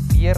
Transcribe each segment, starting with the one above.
pierde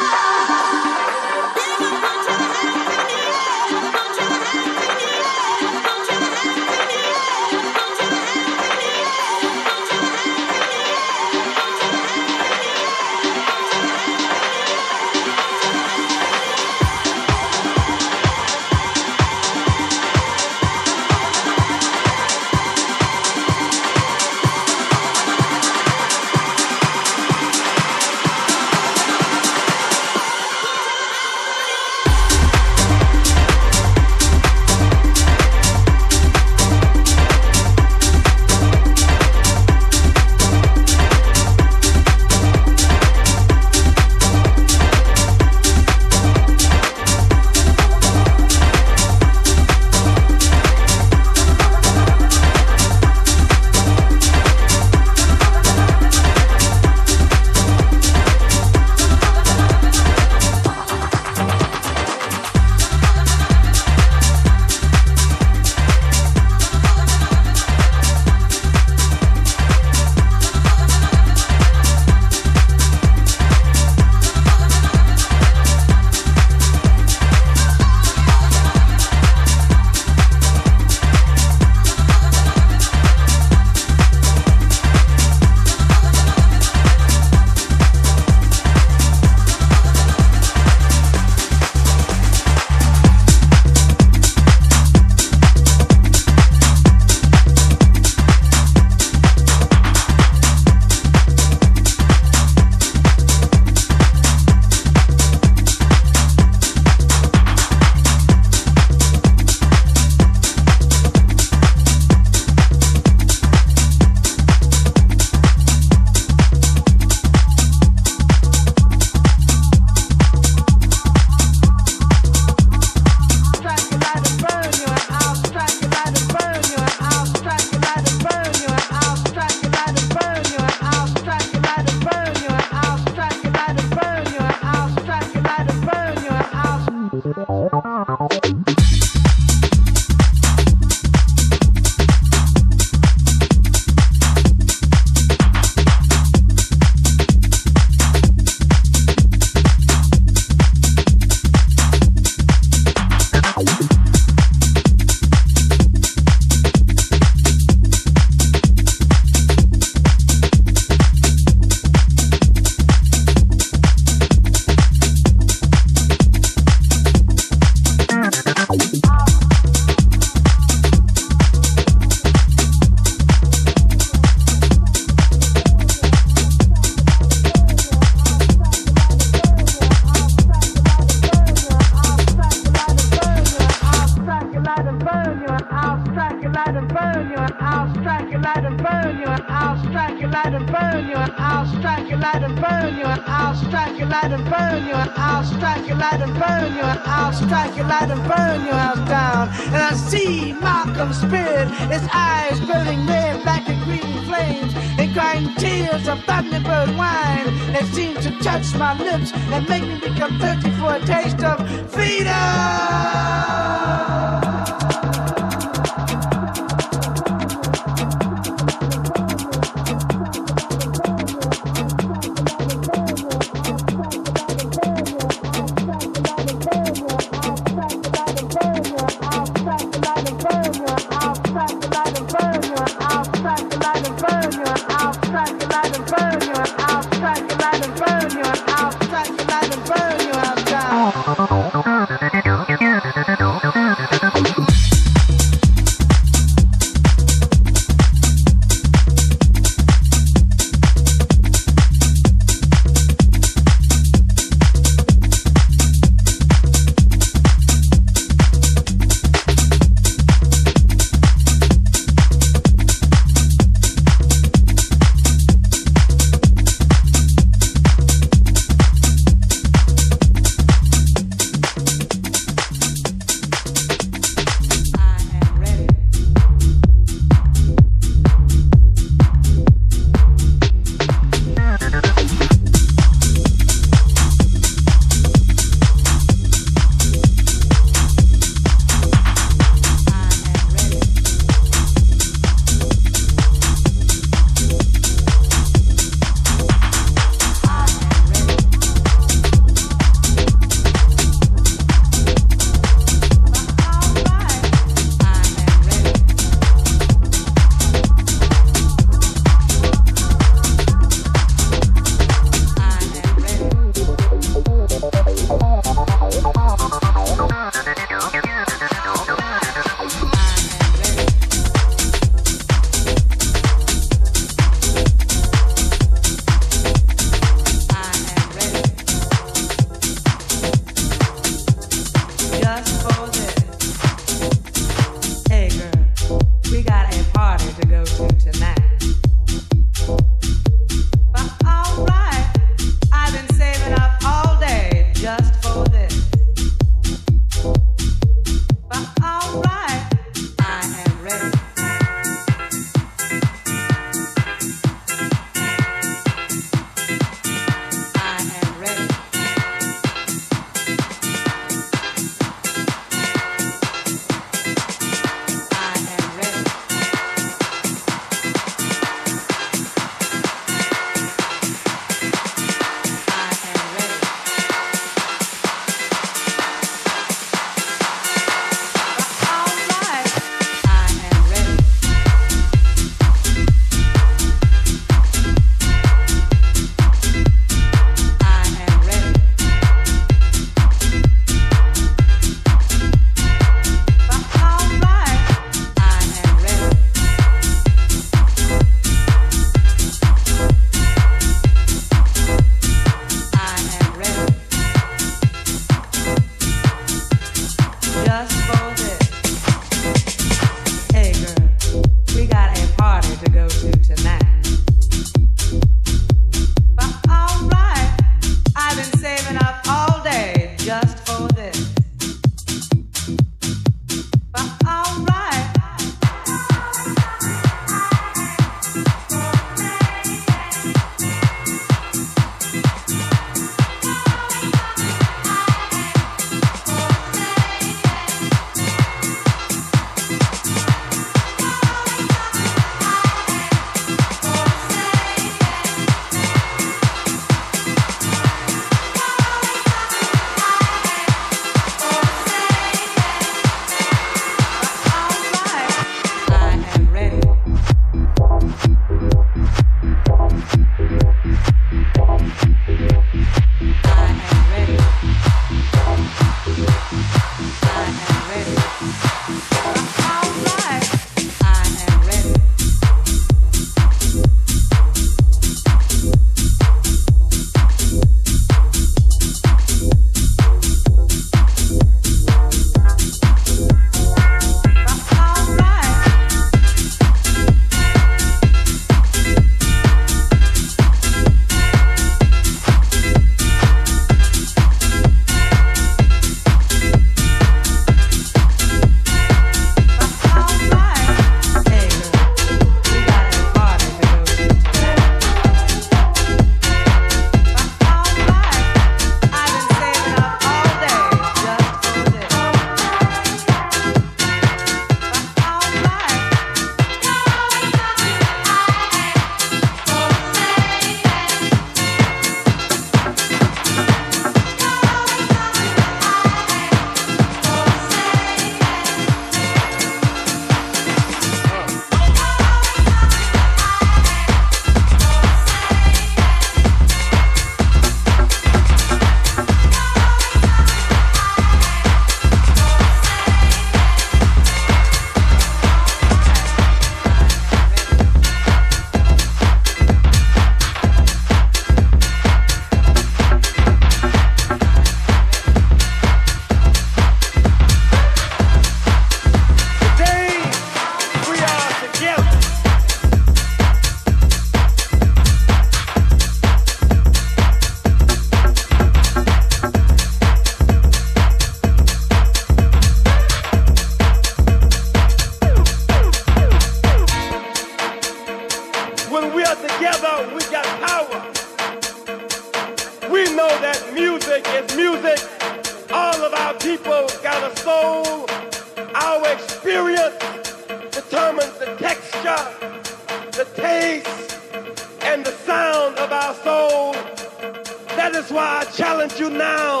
That is why I challenge you now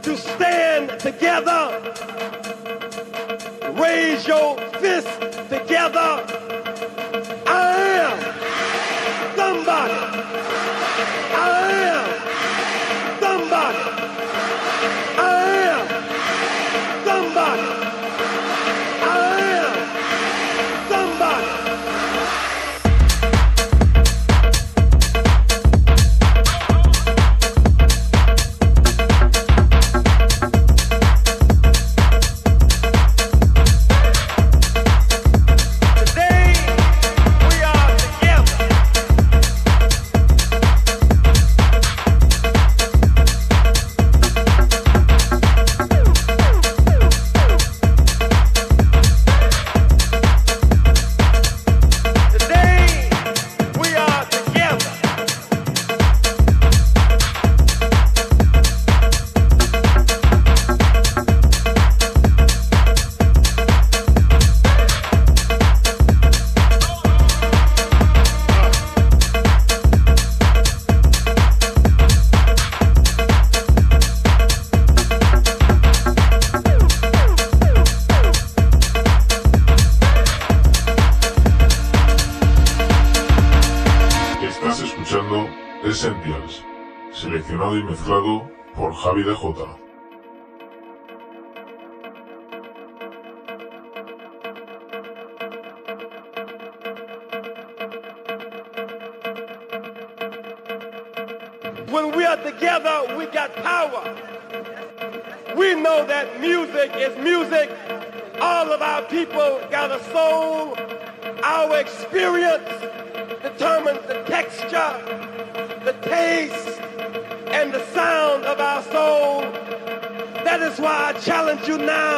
to stand together, raise your fists together. texture, the taste, and the sound of our soul. That is why I challenge you now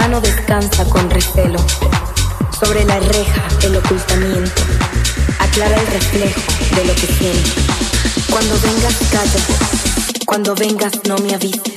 mano descansa con recelo. Sobre la reja el ocultamiento. Aclara el reflejo de lo que siento. Cuando vengas, calla. Cuando vengas, no me avises.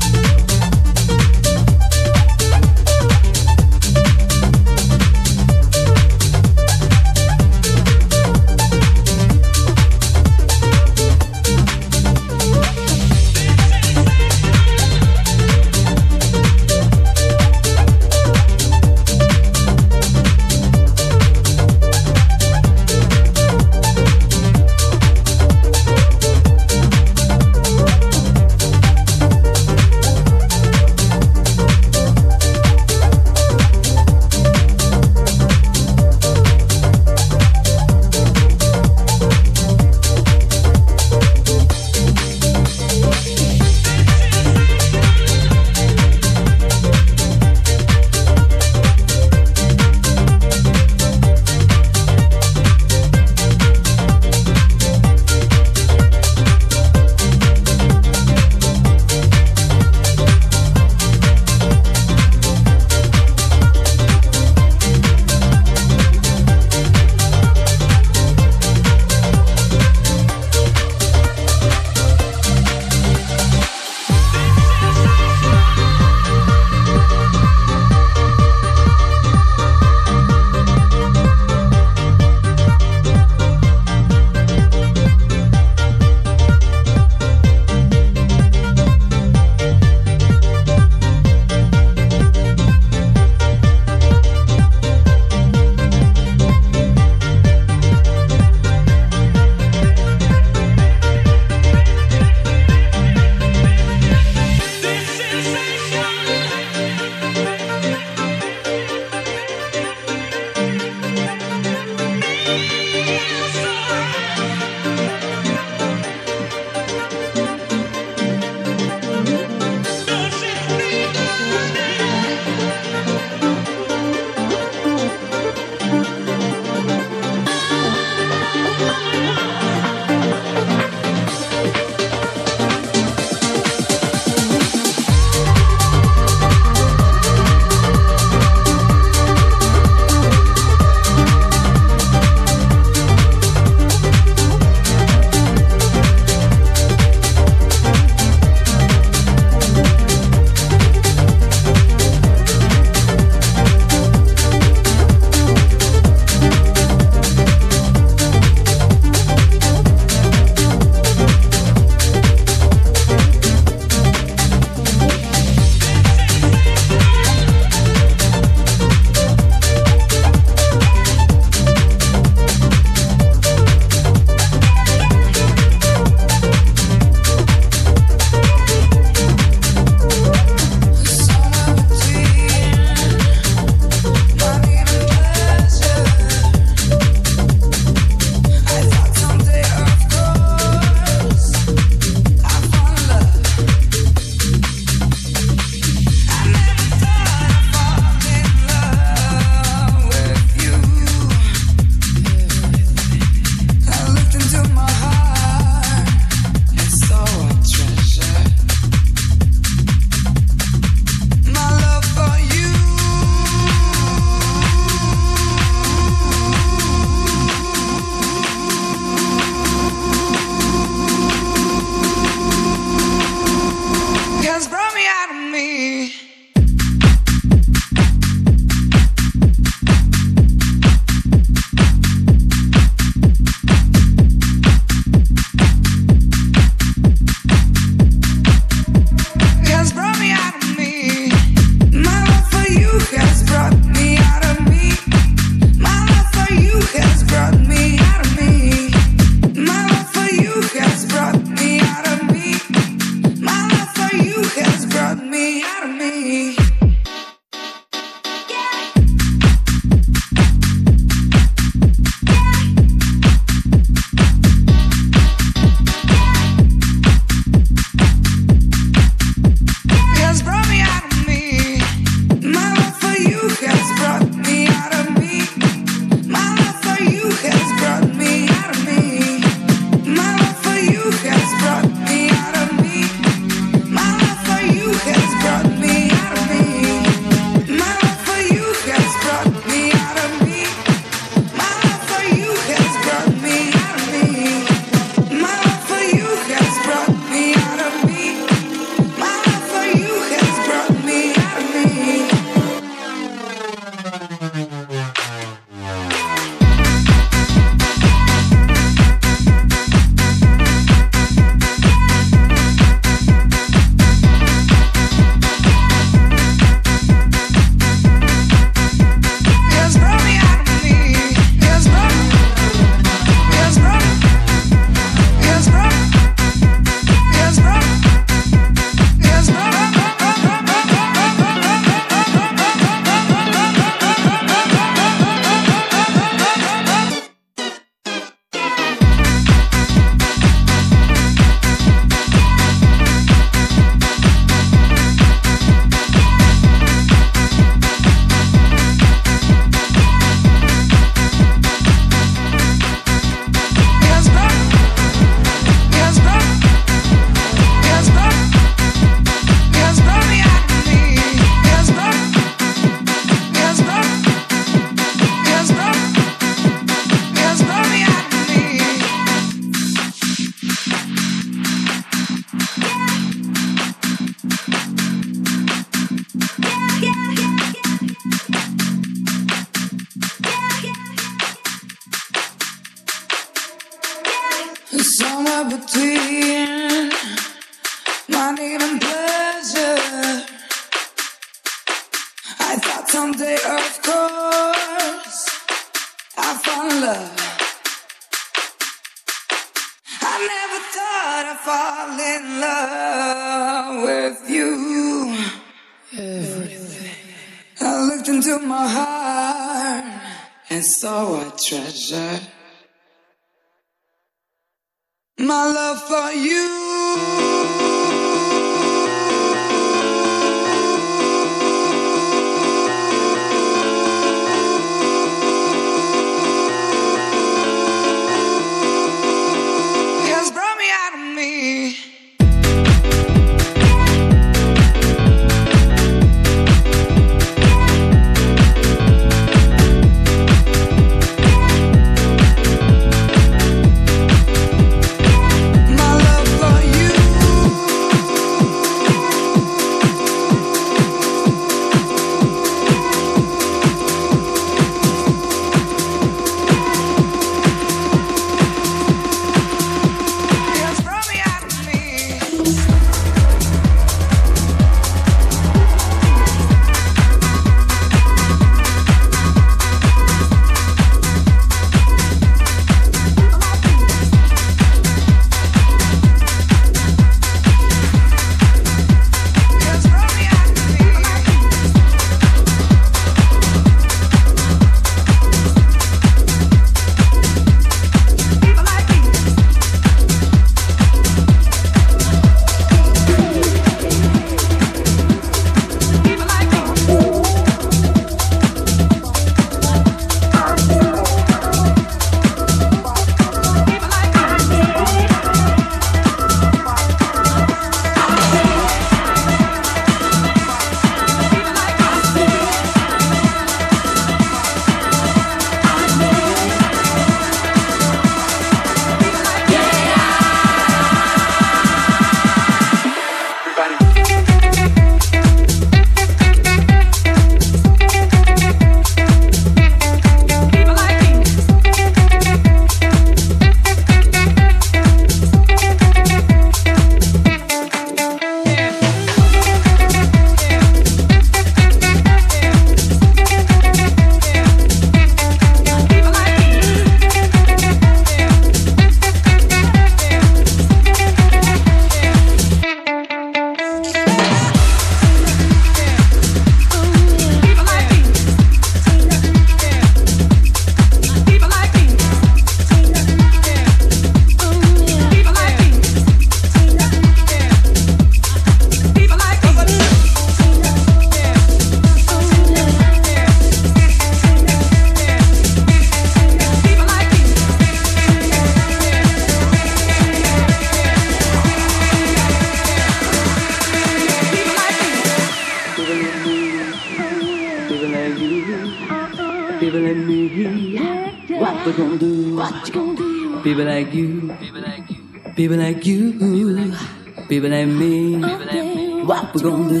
People like me. What we gonna do?